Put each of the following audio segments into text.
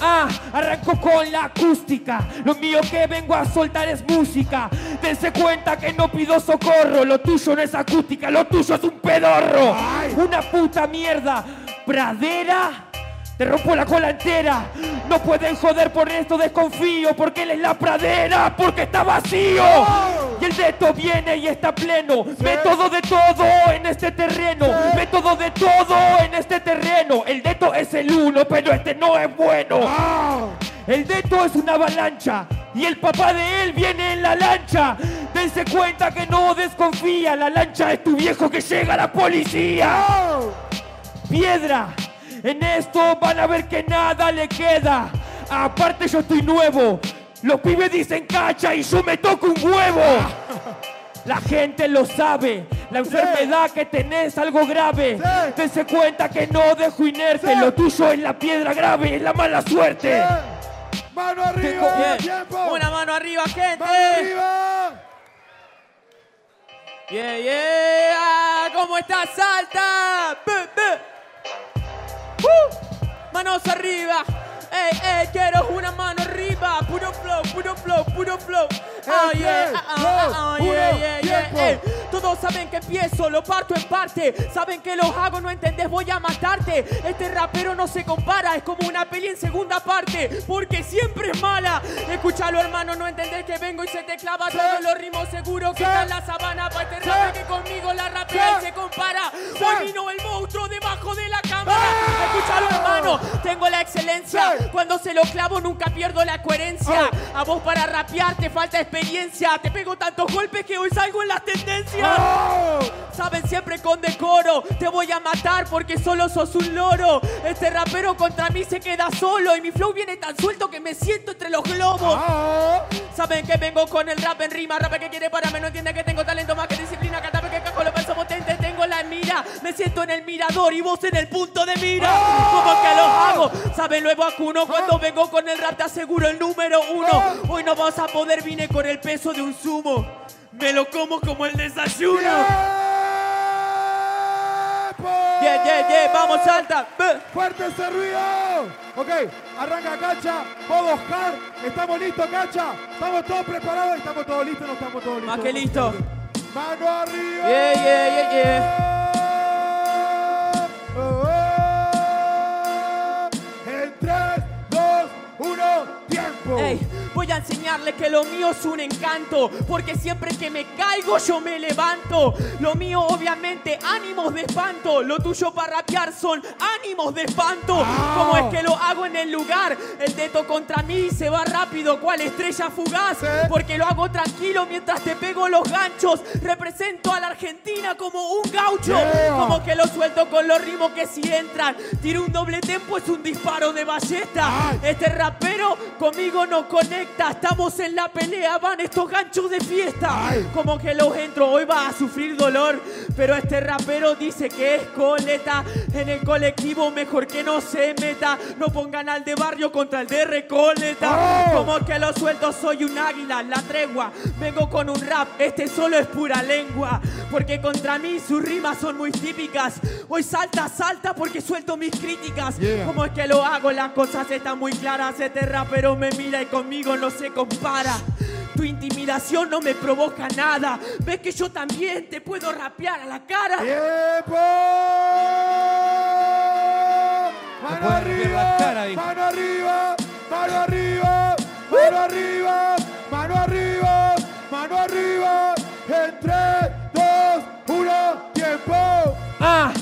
Ah, arranco con la acústica. Lo mío que vengo a soltar es música. Dense cuenta que no pido socorro. Lo tuyo no es acústica, lo tuyo es un pedorro. Una puta mierda. Pradera. Te rompo la cola entera. No pueden joder por esto, desconfío. Porque él es la pradera, porque está vacío. Y el deto viene y está pleno. Método de todo en este terreno. Método de todo en este terreno. El deto es el uno, pero este no es bueno. El deto es una avalancha. Y el papá de él viene en la lancha. Dense cuenta que no desconfía. La lancha es tu viejo que llega a la policía. Piedra. En esto van a ver que nada le queda. Aparte yo estoy nuevo. Los pibes dicen cacha y yo me toco un huevo. La gente lo sabe. La enfermedad que tenés es algo grave. Dense cuenta que no dejo inerte. Lo tuyo es la piedra grave, es la mala suerte. ¡Mano arriba! ¡Tiempo! Una mano arriba, gente. ¡Mano arriba! Yeah, yeah. ¿Cómo estás, Salta? Bu, bu. Manos arriba. Ey, ey, quiero una mano arriba. Puro flow, puro flow, puro flow. Ah, yeah, ey, ah, ah, yeah, yeah, yeah. Todos saben que empiezo, lo parto en parte. Saben que los hago, no entendés, voy a matarte. Este rapero no se compara, es como una peli en segunda parte. Porque siempre es mala. Escúchalo, hermano, no entendés que vengo y se te clava todos los ritmos seguro que está en la sabana. Pa' este que conmigo la rapea y se compara. Hoy vino el monstruo debajo de la cámara. Escúchalo, hermano, tengo la excelencia. Cuando se lo clavo nunca pierdo la coherencia. A vos para rapear te falta experiencia. Te pego tantos golpes que hoy salgo en las tendencias. Saben siempre con decoro. Te voy a matar porque solo sos un loro. Este rapero contra mí se queda solo. Y mi flow viene tan suelto que me siento entre los globos. Saben que vengo con el rap en rima. Rap que quiere pararme. No entiende que tengo talento más que disciplina. Que cajo lo. Tengo la mira. Me siento en el mirador y vos en el punto de mira. Como que los hago. Saben lo vacuno. Cuando vengo con el rap te aseguro el número uno. Hoy no vas a poder. Vine con el peso de un sumo. Me lo como como el desayuno. Yeah, yeah, yeah, vamos, salta. ¡Fuerte ese ruido! Ok, arranca Cacha, modo Oscar. ¿Estamos listos, Cacha? ¿Estamos todos preparados? ¿Estamos todos listos? ¿No estamos todos listos? Más que listo. Yeah, yeah, yeah, yeah. Oh, oh. oh. Voy a enseñarle que lo mío es un encanto, porque siempre que me caigo yo me levanto. Lo mío obviamente ánimos de espanto, lo tuyo para rapear son ánimos de espanto. Como es que lo hago en el lugar, el dedo contra mí se va rápido, cual estrella fugaz, porque lo hago tranquilo mientras te pego los ganchos. Represento a la Argentina como un gaucho, Yeah. como que lo suelto con los ritmos que si entran. Tiro un doble tempo, es un disparo de ballesta. Este rapero conmigo no conecta. Estamos en la pelea, van estos ganchos de fiesta. Como que los entro, hoy va a sufrir dolor. Pero este rapero dice que es coleta. En el colectivo mejor que no se meta. No pongan al de barrio contra el de Recoleta. Como que lo suelto, soy un águila, la tregua. Vengo con un rap, este solo es pura lengua. Porque contra mí sus rimas son muy típicas. Hoy salta, salta porque suelto mis críticas. Yeah. Como es que lo hago, las cosas están muy claras. Este rapero me mira y conmigo no se compara. Tu intimidación no me provoca nada. Ves que yo también te puedo rapear a la cara. ¡Tiempo! ¡Mano romper la arriba! cara. ¡Mano arriba! ¡Mano arriba! ¡Mano arriba! ¡Mano arriba! ¡Mano arriba! En 3, 2, 1, tiempo. Ah,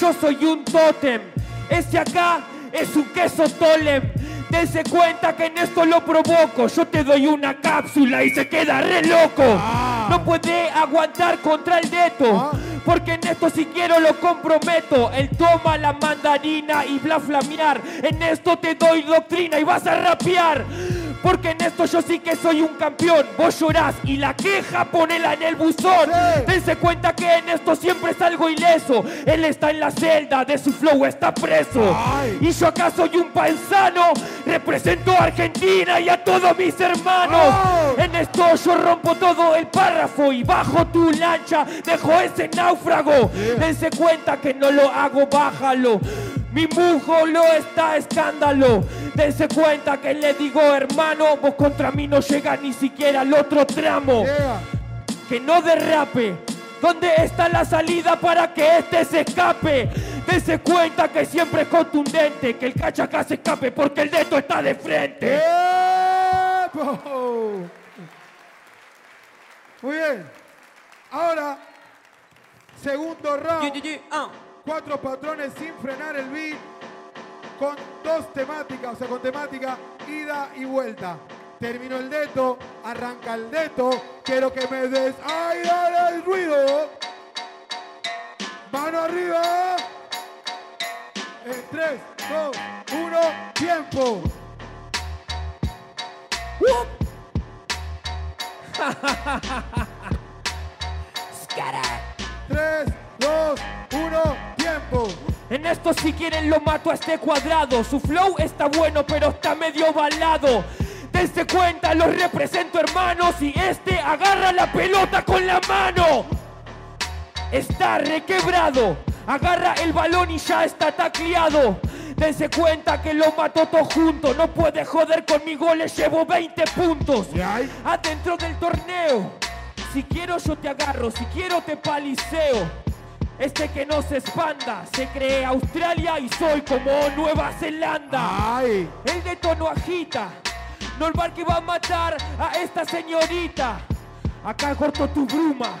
yo soy un tótem. Este acá es un queso tolem. Dense cuenta que en esto lo provoco. Yo te doy una cápsula y se queda re loco. No puede aguantar contra el dedo. Porque en esto si quiero lo comprometo. Él toma la mandarina y bla flamear. En esto te doy doctrina y vas a rapear. Porque en esto yo sí que soy un campeón. Vos llorás y la queja ponela en el buzón. Sí. Dense cuenta que en esto siempre salgo ileso. Él está en la celda, de su flow está preso. Ay. Y yo acá soy un paisano. Represento a Argentina y a todos mis hermanos. Oh. En esto yo rompo todo el párrafo y bajo tu lancha, dejo ese náufrago. Dense cuenta que no lo hago, bájalo. Mi mujo lo está escándalo. Dense cuenta que le digo, hermano, vos contra mí no llegas ni siquiera al otro tramo. Yeah. Que no derrape. ¿Dónde está la salida para que este se escape? Dense cuenta que siempre es contundente, que el cacha acá se escape porque el dedo está de frente. ¡Epo! Muy bien. Ahora, segundo round. Cuatro patrones sin frenar el beat. Con dos temáticas, o sea, con temática ida y vuelta. Terminó el dedo, arranca el dedo. Quiero que me des ¡Ay, dale el ruido! Mano arriba. En 3, 2, 1, tiempo. ¡Wup! 3, 2, 1, tiempo. En esto si quieren lo mato a este cuadrado. Su flow está bueno pero está medio balado. Dense cuenta, los represento hermanos y este agarra la pelota con la mano. Está requebrado. Agarra el balón y ya está tacleado. Dense cuenta que lo mato todo junto. No puede joder conmigo, le llevo 20 puntos. Adentro del torneo. Si quiero yo te agarro, si quiero te paliceo. Este que no se expanda, se cree Australia y soy como Nueva Zelanda. ¡Ay! El de tono agita, no el bar que va a matar a esta señorita. Acá corto tu bruma,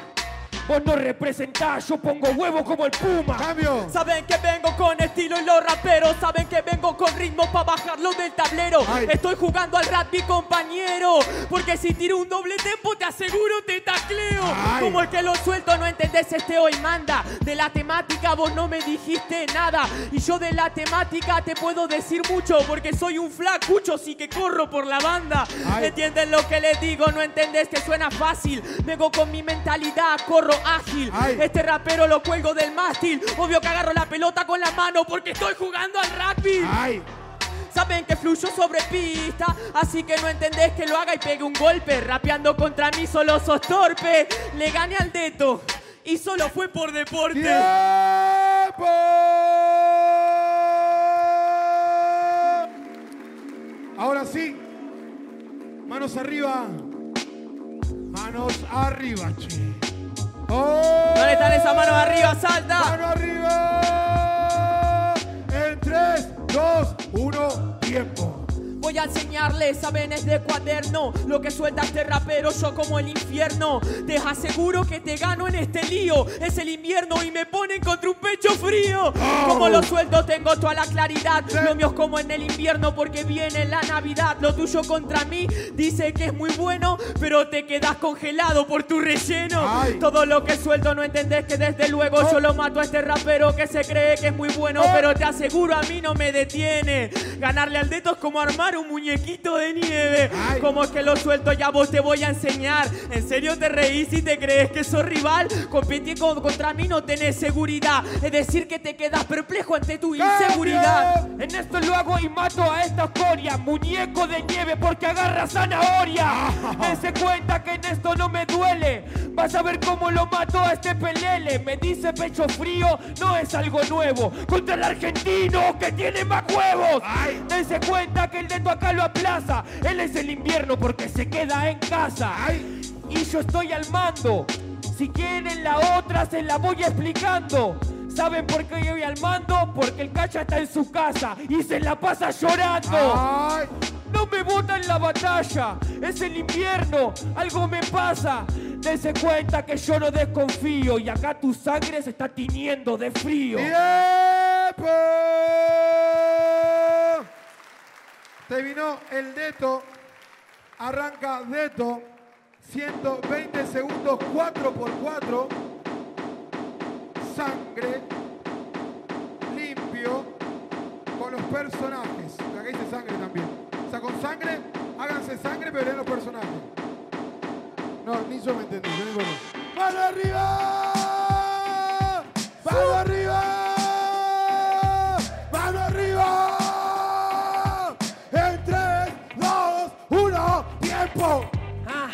vos no representás, yo pongo huevo como el puma. ¡Cambio! Saben que vengo con estilo y los raperos saben que vengo con ritmo para bajarlo del tablero. Ay. Estoy jugando al rap, mi compañero. Porque si tiro un doble tempo, te aseguro te tacleo. Ay. Como el que lo suelto, no entendés este hoy manda. De la temática vos no me dijiste nada. Y yo de la temática te puedo decir mucho. Porque soy un flacucho, sí que corro por la banda. Ay. ¿Entienden lo que les digo? No entendés que suena fácil. Vengo con mi mentalidad, corro ágil. Ay. Este rapero lo cuelgo del mástil. Obvio que agarro la pelota con la mano porque estoy jugando al rugby. ¡Ay! Saben que fluyo sobre pista, así que no entendés que lo haga y pegue un golpe. Rapeando contra mí solo sos torpe. Le gané al dedo y solo fue por deporte. ¡Tiempo! Ahora sí. Manos arriba. Manos arriba, che. ¡Oh! ¿Dónde están esas manos arriba? ¡Salta! ¡Mano arriba! En 3, 2, 1, tiempo. Voy a enseñarles, saben, es de cuaderno. Lo que suelta este rapero, yo como el infierno. Te aseguro que te gano en este lío. Es el invierno y me ponen contra un pecho frío. Como lo suelto tengo toda la claridad. Lo mío es como en el invierno porque viene la Navidad. Lo tuyo contra mí dice que es muy bueno Pero te quedas congelado por tu relleno. Ay. Todo lo que suelto no entendés que desde luego Yo lo mato a este rapero que se cree que es muy bueno Oh. Pero te aseguro a mí no me detiene. Ganarle al dedo es como armar un muñequito de nieve Ay. Como es que lo suelto ya vos te voy a enseñar ¿En serio te reís y te crees que sos rival? Competir con- contra mí no tenés seguridad Es decir que te quedas perplejo ante tu inseguridad En esto lo hago y mato a esta escoria, muñeco de nieve porque agarra zanahoria. Dense cuenta que en esto no me duele. Vas a ver cómo lo mato a este pelele. Me dice pecho frío, no es algo nuevo. Contra el argentino que tiene más huevos. Dense cuenta que el dedo acá lo aplaza. Él es el invierno porque se queda en casa. Y yo estoy al mando. Si quieren la otra, se la voy explicando. ¿Saben por qué yo voy al mando? Porque el cacha está en su casa y se la pasa llorando. ¡Ay! No me bota en la batalla, es el invierno, algo me pasa. Dense cuenta que yo no desconfío y acá tu sangre se está tiñendo de frío. ¡Tiempo! Terminó el Deto. Arranca Deto. 120 segundos, 4 por 4 Sangre. Limpio. Con los personajes. No me importa. ¡Mano arriba! ¡Mano arriba! ¡Mano arriba! En 3, 2, 1, tiempo. Ah,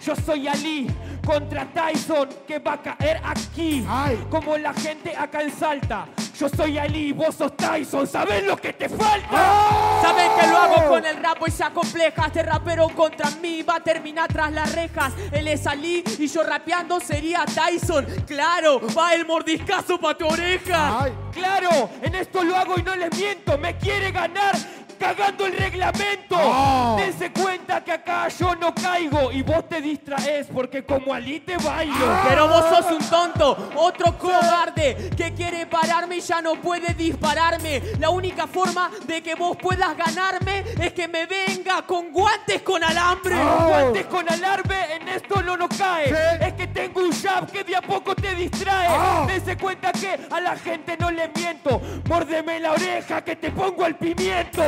yo soy Ali contra Tyson que va a caer aquí. Ay. Como la gente acá en Salta. Yo soy Ali, vos sos Tyson, ¿sabés lo que te falta? ¡Oh! Saben que lo hago con el rap y se acompleja. Este rapero contra mí va a terminar tras las rejas. Él es Ali y yo rapeando sería Tyson. Claro, va el mordiscazo pa' tu oreja. Ay. Claro, en esto lo hago y no les miento. Me quiere ganar cagando el reglamento. Oh. Dense cuenta que acá yo no caigo y vos te distraes porque como Ali te bailo. Pero vos sos un tonto, otro cobarde que quiere pararme y ya no puede dispararme. La única forma de que vos puedas ganarme es que me venga con guantes con alambre. Oh. Guantes con alarme, en esto no nos cae. Sí. Es que tengo un jab que de a poco te distrae. Oh. Dense cuenta que a la gente no le miento. Mórdeme la oreja que te pongo al pimiento.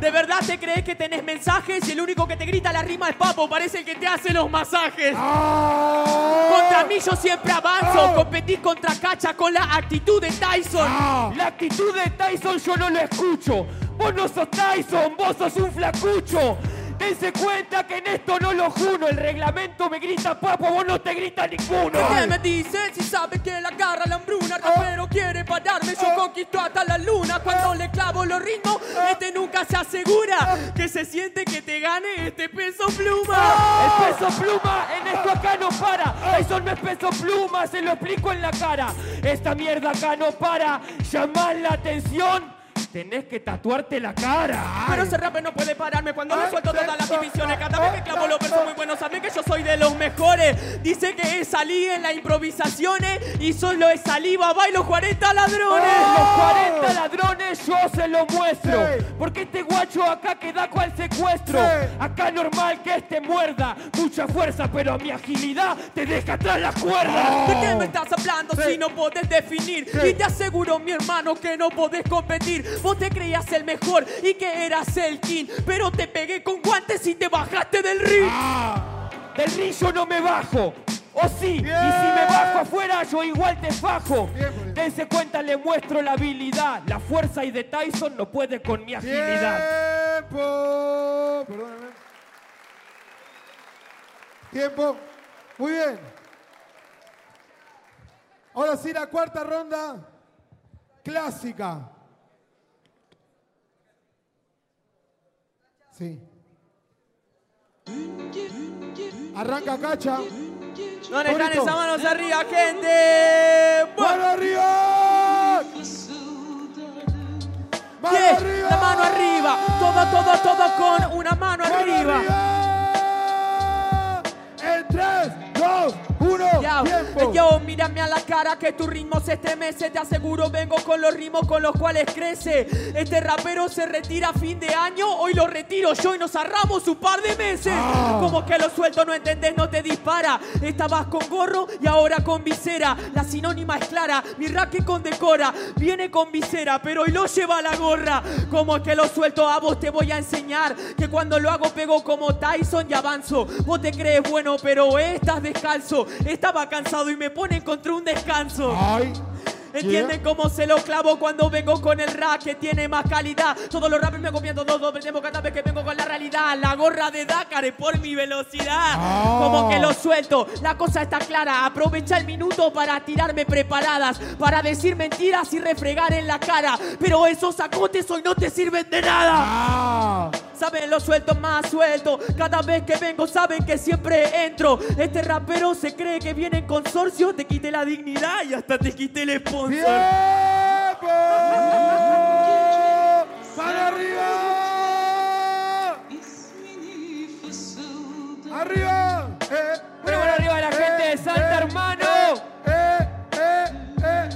¿De verdad te crees que tenés mensajes y el único que te grita la rima es Papo? Parece el que te hace los masajes. ¡Oh! Contra mí yo siempre avanzo, Oh. competís contra Cacha con la actitud de Tyson. ¡Ah! La actitud de Tyson yo no lo escucho. Vos no sos Tyson, vos sos un flacucho. Dense cuenta que en esto no lo juno. El reglamento me grita papo, vos no te grita ninguno. ¿Qué me dices si sabes que la agarra la hambruna? El rapero quiere pararme, yo conquisto hasta la luna. Cuando le clavo los ritmos, este nunca se asegura que se siente que te gane este peso pluma. El peso pluma en esto acá no para. Tyson no es peso pluma, se lo explico en la cara. Esta mierda acá no para. Llamar la atención, tenés que tatuarte la cara. Pero ese rapper no puede pararme cuando le Ay, suelto sí, todas las divisiones. Cada vez que clavo los versos muy buenos, saben que yo soy de los mejores. Dice que salí en las improvisaciones y solo es saliva, bailo 40 ladrones. Los 40 ladrones yo se lo muestro. Sí. Porque este guacho acá queda cual secuestro. Sí. Acá normal que este muerda. Mucha fuerza, pero mi agilidad te deja atrás las cuerdas. ¿De qué me estás hablando Sí. si no podés definir? Sí. Y te aseguro, mi hermano, que no podés competir. Vos te creías el mejor y que eras el king, pero te pegué con guantes y te bajaste del ring. ¡Ah! Del río no me bajo. O sí, y si me bajo afuera, yo igual te fajo. Dense cuenta, le muestro la habilidad. La fuerza y de Tyson no puede con mi agilidad. Tiempo. Perdóname. Tiempo. Muy bien. Ahora sí, la cuarta ronda clásica. Sí. Arranca Cacha. No le Bonito. esa manos arriba, gente. ¡Mano arriba! ¡Mano yeah, arriba! la mano arriba. Todo, todo, todo con una mano ¡Mano arriba. arriba! En 3, 2, 1, Yao, tiempo. yo, mírame a la cara que tu ritmo se estremece. Te aseguro, vengo con los ritmos con los cuales crece. Este rapero se retira a fin de año. Hoy lo retiro yo y nos ahorramos un par de meses. Ah. Como que lo suelto, no entendés, no te dispara. Estabas con gorro y ahora con visera. La sinónima es clara. Mi raque con decora. Viene con visera, pero hoy lo lleva a la gorra. Como que lo suelto a vos, te voy a enseñar. Que cuando lo hago pego como Tyson y avanzo. Vos te crees bueno, pero estás descalzo. Estaba cansado y me ponen contra un descanso. ¿Entienden cómo se lo clavo cuando vengo con el rap que tiene más calidad? Todos los rappers me copian, todos aprendemos cada vez que vengo con la realidad. La gorra de Dakar es por mi velocidad. Ah. Como que lo suelto, la cosa está clara. Aprovecha el minuto para tirarme preparadas, para decir mentiras y refregar en la cara. Pero esos acotes hoy no te sirven de nada. Ah. Saben, lo suelto más suelto. Cada vez que vengo, saben que siempre entro. Este rapero se cree que viene en consorcio. Te quité la dignidad y hasta te quité el sponsor. ¡Tiempo! ¡Mano arriba! ¡Arriba! Eh, Una mano arriba de la gente de Salta, hermano. Eh, eh, eh.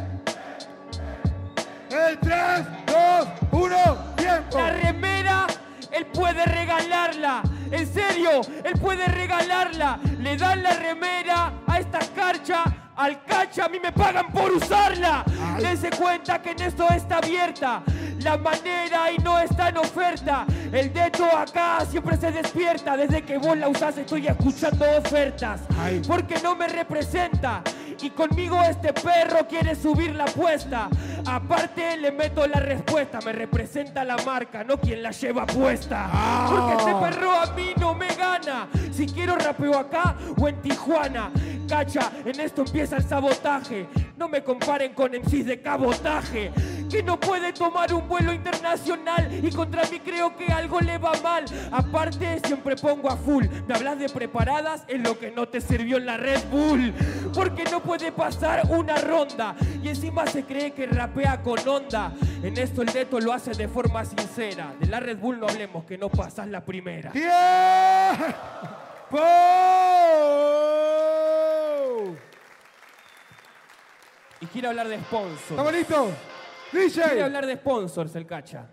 El 3, 2, 1, tiempo. La remera, él puede regalarla. En serio, él puede regalarla. Le dan la remera a esta carcha. Al cacha, a mí me pagan por usarla. Ay. Dense cuenta que en esto está abierta. La manera y no está en oferta. El dedo acá siempre se despierta. Desde que vos la usás estoy escuchando ofertas. Ay. Porque no me representa. Y conmigo este perro quiere subir la apuesta. Aparte le meto la respuesta. Me representa la marca, no quien la lleva puesta. Ah. Porque este perro a mí no me gana. Si quiero rapeo acá o en Tijuana. Cacha, en esto empieza el sabotaje. No me comparen con MCs de cabotaje. Que no puede tomar un vuelo internacional. Y contra mí creo que algo le va mal. Aparte, siempre pongo a full. Me hablas de preparadas en lo que no te sirvió en la Red Bull. Porque no puede pasar una ronda. Y encima se cree que rapea con onda. En esto el Deto lo hace de forma sincera. De la Red Bull no hablemos que no pasas la primera. ¡Tiempo! Y quiero hablar de sponsors. ¿Estamos listos? Quiere DJ, hablar de sponsors el cacha.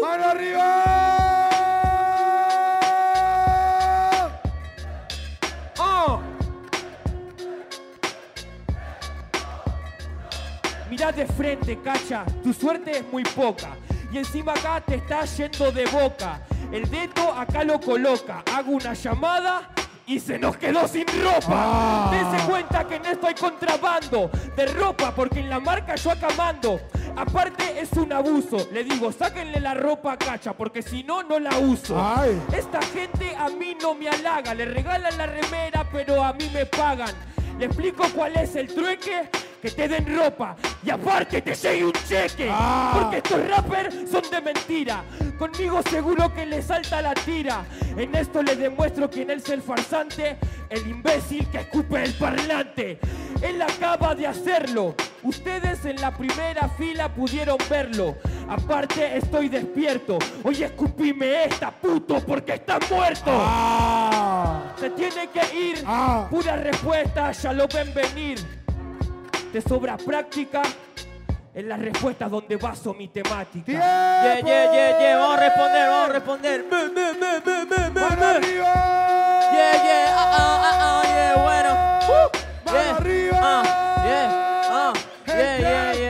mano arriba. ¡Oh! Mirá de frente, cacha, tu suerte es muy poca. Y encima acá te está yendo de boca. El dedo acá lo coloca. Hago una llamada y se nos quedó sin ropa. Ah. Dense cuenta que en esto hay contrabando de ropa porque en la marca yo acá mando. Aparte es un abuso. Le digo, sáquenle la ropa a cacha porque si no, no la uso. Ay. Esta gente a mí no me halaga, le regalan la remera, pero a mí me pagan. Le explico cuál es el trueque, que te den ropa y aparte te llegue un cheque. Ah. Porque estos rappers son de mentira. Conmigo seguro que le salta la tira. En esto les demuestro quién es el farsante, el imbécil que escupe el parlante. Él acaba de hacerlo. Ustedes en la primera fila pudieron verlo. Aparte estoy despierto. Oye, escupime esta puto porque está muerto. Ah. Se tiene que ir. Ah. Pura respuesta, ya lo ven venir. Te sobra práctica en las respuestas donde baso mi temática. ¡Tiempo! Yeah, yeah, yeah, yeah. Vamos a responder, vamos a responder. Bu, bu, bu, bu, ¡Mano bu. arriba! Yeah, yeah, ah, ah, ah, ah, yeah, bueno. Uh, ¡Mano yeah, arriba! ah, yeah, ah, yeah, yeah, yeah,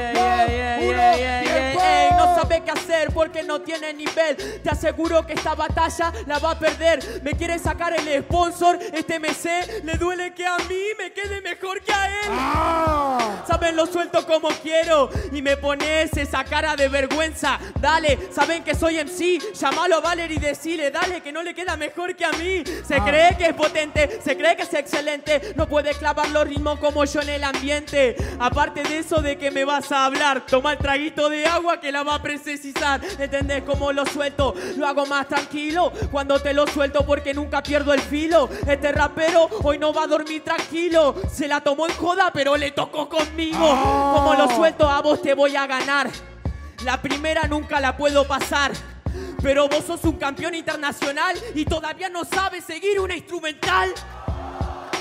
porque no tiene nivel. Te aseguro que esta batalla la va a perder. Me quiere sacar el sponsor, este MC. Le duele que a mí me quede mejor que a él. ¡Ah! Saben, lo suelto como quiero y me pones esa cara de vergüenza. Dale, saben que soy MC. Llamalo a Valer y decile, dale, que no le queda mejor que a mí. Se Ah. cree que es potente, se cree que es excelente. No puede clavar los ritmos como yo en el ambiente. Aparte de eso, de que me vas a hablar, toma el traguito de agua que la va a precisar. ¿Entendés cómo lo suelto? Lo hago más tranquilo cuando te lo suelto porque nunca pierdo el filo. Este rapero hoy no va a dormir tranquilo. Se la tomó en joda, pero le tocó conmigo. Ah. Como lo suelto, a vos te voy a ganar. La primera nunca la puedo pasar. Pero vos sos un campeón internacional y todavía no sabes seguir una instrumental.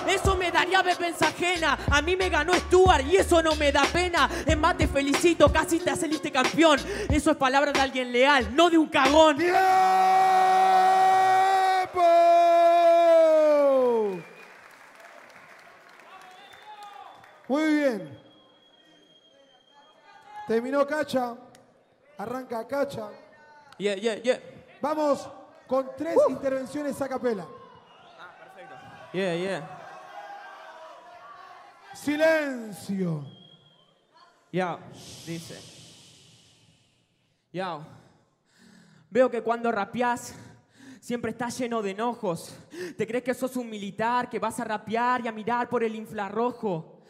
Eso me daría vergüenza ajena. A mí me ganó Stuart y eso no me da pena. Es más, te felicito, casi te saliste campeón. Eso es palabra de alguien leal, no de un cagón. ¡Tiempo! Muy bien. Terminó Cacha. Arranca Cacha. Yeah, yeah, yeah. Vamos con tres intervenciones a capela. Yeah, yeah. Silencio. Ya, dice. Ya. Veo que cuando rapeás siempre estás lleno de enojos. Te crees que sos un militar, que vas a rapear y a mirar por el infrarrojo.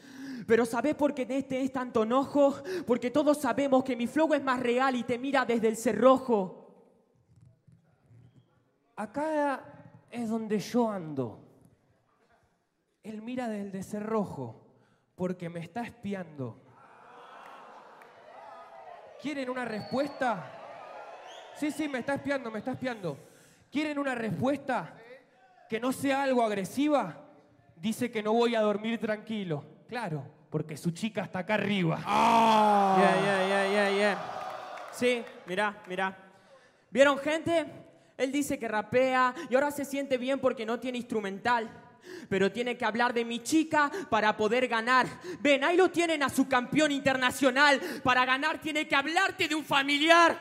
Pero ¿sabés por qué este es tanto enojo? Porque todos sabemos que mi flow es más real y te mira desde el cerrojo. Acá es donde yo ando. Él mira desde el cerrojo porque me está espiando. ¿Quieren una respuesta? Sí, sí, me está espiando, me está espiando. ¿Quieren una respuesta que no sea algo agresiva? Dice que no voy a dormir tranquilo. Claro, porque su chica está acá arriba. Ah. Yeah, yeah, yeah, yeah, yeah. Sí, mirá, mirá. ¿Vieron gente? Él dice que rapea y ahora se siente bien porque no tiene instrumental. Pero tiene que hablar de mi chica para poder ganar. Ven, ahí lo tienen a su campeón internacional. Para ganar tiene que hablarte de un familiar.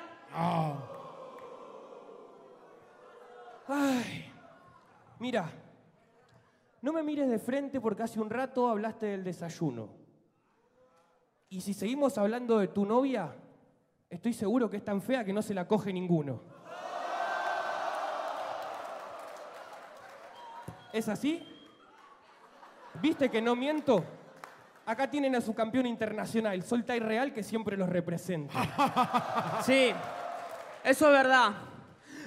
Ay, mira, no me mires de frente porque hace un rato hablaste del desayuno. Y si seguimos hablando de tu novia, estoy seguro que es tan fea que no se la coge ninguno. ¿Es así? ¿Viste que no miento? Acá tienen a su campeón internacional, Solta y Real, que siempre los representa. Sí, eso es verdad.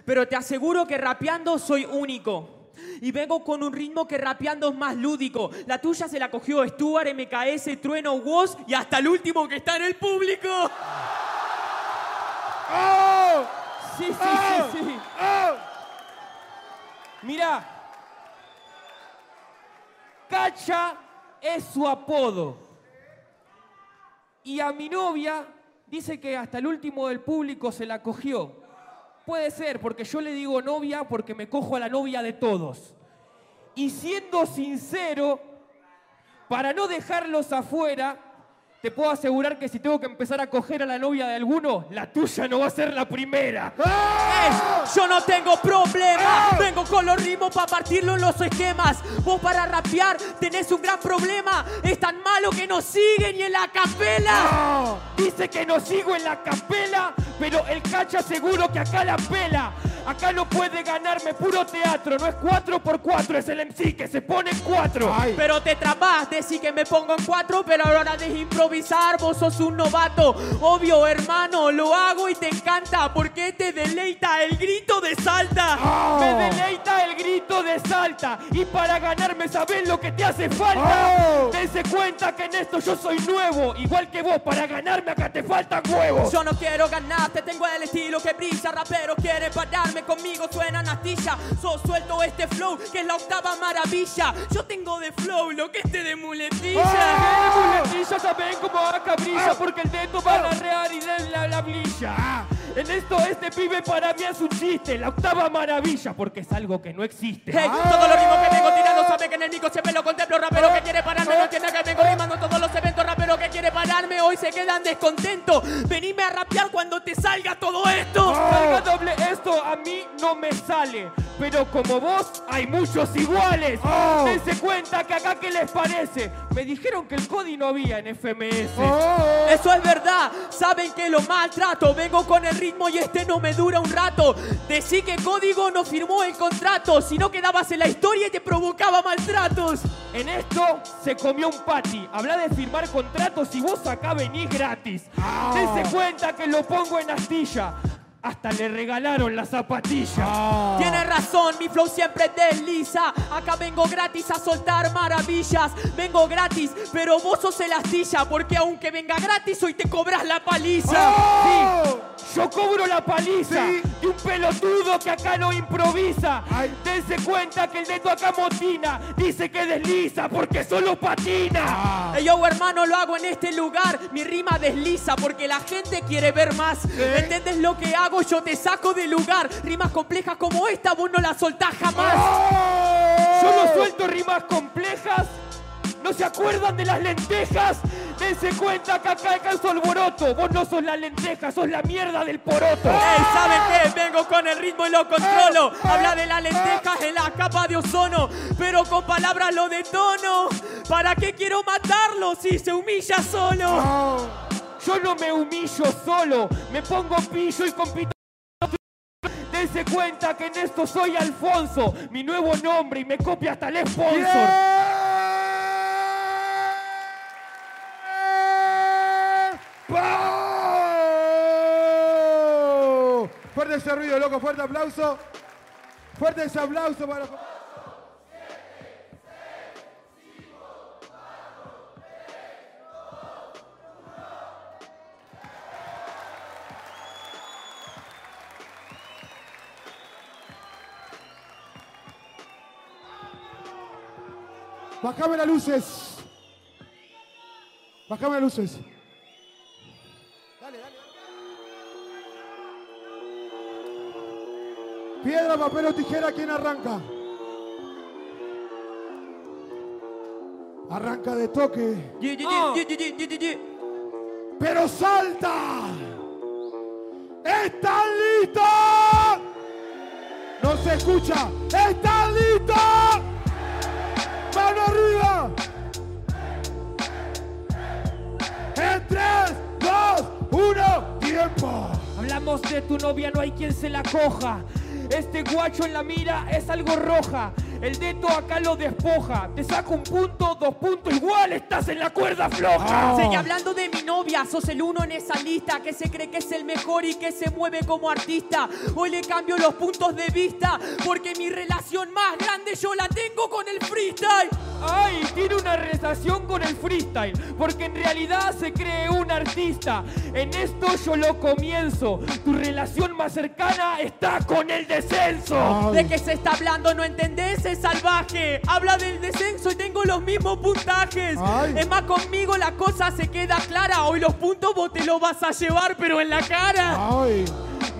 Pero te aseguro que rapeando soy único. Y vengo con un ritmo que rapeando es más lúdico. La tuya se la cogió Stuart, MKS, Trueno, Woz y hasta el último que está en el público. ¡Oh! Sí, sí, ¡Oh! sí, sí. ¡Oh! Mira, Cacha es su apodo. Y a mi novia dice que hasta el último del público se la cogió. Puede ser, porque yo le digo novia porque me cojo a la novia de todos. Y siendo sincero, para no dejarlos afuera, te puedo asegurar que si tengo que empezar a coger a la novia de alguno, la tuya no va a ser la primera. ¡Eh! Yo no tengo problema. Vengo con los ritmos para partirlo en los esquemas. Vos para rapear tenés un gran problema. Es tan malo que no siguen ni en la capela. Dice que no sigo en la capela, pero el cacha seguro que acá la pela. Acá no puede ganarme puro teatro, no es 4 por 4 es el MC que se pone en 4. Ay. Pero te trabas, decís que me pongo en cuatro, pero a la hora de improvisar vos sos un novato. Obvio, hermano, lo hago y te encanta, porque te deleita el grito de salta. Me deleita el grito de salta y para ganarme sabes lo que te hace falta. Oh. Dense cuenta que en esto yo soy nuevo, igual que vos, para ganarme acá te faltan huevos. Yo no quiero ganarte, tengo el estilo que brilla. Rapero quiere conmigo, suena natilla. Sos suelto este flow, que es la octava maravilla. Yo tengo de flow lo que este de muletilla. Eh, muletilla saben cómo acá brilla porque el dedo va a la real y de la, la blilla. En esto este pibe para mí es un chiste, la octava maravilla, porque es algo que no existe. Hey, todos los ritmos que vengo tirando sabe que en el micro siempre lo contemplo. Rapero que quiere pararme, no entiende que vengo quiere pararme, hoy se quedan descontentos. Venime a rapear cuando te salga todo esto. Salga doble esto a mí no me sale, pero como vos hay muchos iguales. Oh. Dense cuenta que acá qué les parece. Me dijeron que el Cody no había en FMS. ¡Oh! Eso es verdad, saben que lo maltrato. Vengo con el ritmo y este no me dura un rato. Decí que Código no firmó el contrato, si no quedabas en la historia y te provocaba maltratos. En esto se comió un pati. Habla de firmar contratos y vos acá venís gratis. Ah. Dense cuenta que lo pongo en astilla. Hasta le regalaron la zapatilla. Ah. Tienes razón, mi flow siempre desliza. Acá vengo gratis a soltar maravillas. Vengo gratis, pero vos sos el astilla. Porque aunque venga gratis, hoy te cobras la paliza. ¡Oh! Yo cobro la paliza Sí. de un pelotudo que acá no improvisa. Ay. Dense cuenta que el dedo acá motina. Dice que desliza porque solo patina. Ah. Yo, hermano, lo hago en este lugar. Mi rima desliza porque la gente quiere ver más. ¿Entiendes lo que hago? Yo te saco del lugar. Rimas complejas como esta, vos no las soltás jamás. ¡Oh! Yo no suelto rimas complejas. ¿No se acuerdan de las lentejas? Dense cuenta que acá alcanzo alboroto. Vos no sos la lenteja, sos la mierda del poroto. Ey, ¿saben qué? Vengo con el ritmo y lo controlo. Habla de las lentejas en la capa de ozono, pero con palabras lo detono. ¿Para qué quiero matarlo si se humilla solo? Yo no me humillo solo, me pongo pillo y compito. Dense cuenta que en esto soy Alfonso, mi nuevo nombre y me copia hasta el sponsor. Fuerte ese ruido, loco, fuerte aplauso. Fuerte ese aplauso para. Bajame las luces. Bajame las luces. Dale, dale. Piedra, papel o tijera, ¿quién arranca? Arranca de toque, pero salta. ¿Están listos? No se escucha. ¿Están listos? Mano arriba. En 3, 2, 1, tiempo. Hablamos de tu novia, no hay quien se la coja. Este guacho en la mira es algo roja. El dedo acá lo despoja. Te saco un punto, dos puntos, igual estás en la cuerda floja. Ah. Sigue hablando de mi novia, sos el uno en esa lista que se cree que es el mejor y que se mueve como artista. Hoy le cambio los puntos de vista porque mi relación más grande yo la tengo con el freestyle. Ay, tiene una relación con el freestyle, porque en realidad se cree un artista. En esto yo lo comienzo. Tu relación más cercana está con el descenso. ¿De qué se está hablando? ¿No entendés? Salvaje. Habla del descenso y tengo los mismos puntajes. Ay. Es más, conmigo la cosa se queda clara. Hoy los puntos vos te los vas a llevar, pero en la cara. Ay.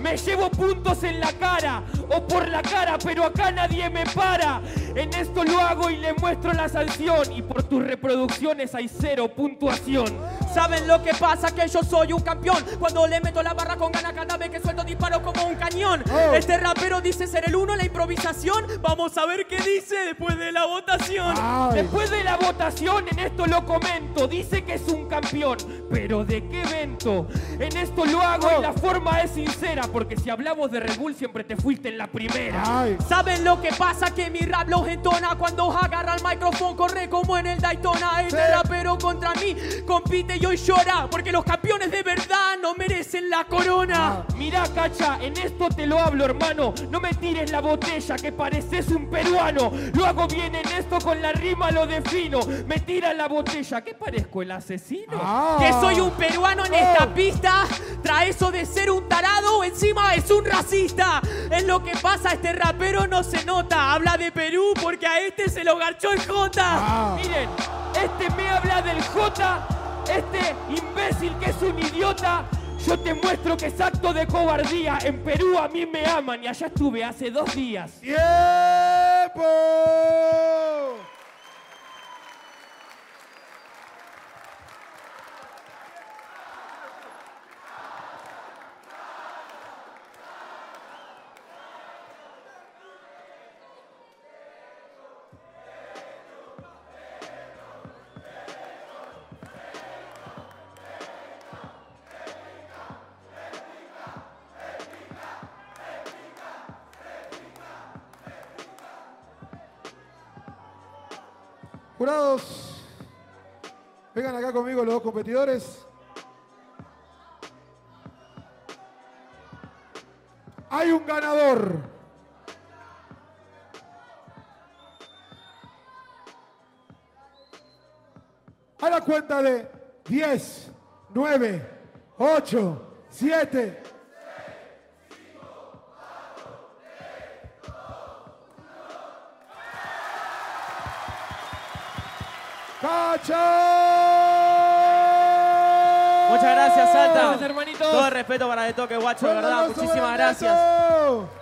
Me llevo puntos en la cara o por la cara, pero acá nadie me para. En esto lo hago y le muestro la sanción. Y por tus reproducciones hay cero puntuación. ¿Saben lo que pasa? Que yo soy un campeón. Cuando le meto la barra con ganas cada vez que suelto disparo como un cañón. Oh. Este rapero dice ser el uno en la improvisación. Vamos a ver qué dice después de la votación. Ay. Después de la votación, en esto lo comento. Dice que es un campeón, pero ¿de qué evento? En esto lo hago y la forma es sincera, porque si hablamos de Red Bull siempre te fuiste en la primera. Ay. ¿Saben lo que pasa? Que mi rap los entona Cuando agarra el micrófono corre como en el Daytona Este Sí. rapero contra mí compite y hoy llora Porque los campeones de verdad no merecen la corona Mirá, cacha, en esto te lo hablo, hermano. No me tires la botella, que pareces un peruano. Lo hago bien en esto, con la rima lo defino. Me tira la botella, ¿qué parezco el asesino? Ah. Que soy un peruano en Oh. esta pista Trae eso de ser un tarado Encima es un racista Es lo que pasa, este rapero no se nota Habla de Perú porque a este se lo garchó el Jota Ah. Miren, este me habla del J, este imbécil que es un idiota. Yo te muestro que es acto de cobardía. En Perú a mí me aman y allá estuve hace dos días. ¡Tiempo! Vengan acá conmigo los dos competidores. Hay un ganador. A la cuenta de 10, 9, 8, 7. Gracias, Salta. Todo el respeto para De Toque Guacho, de verdad. Muchísimas gracias.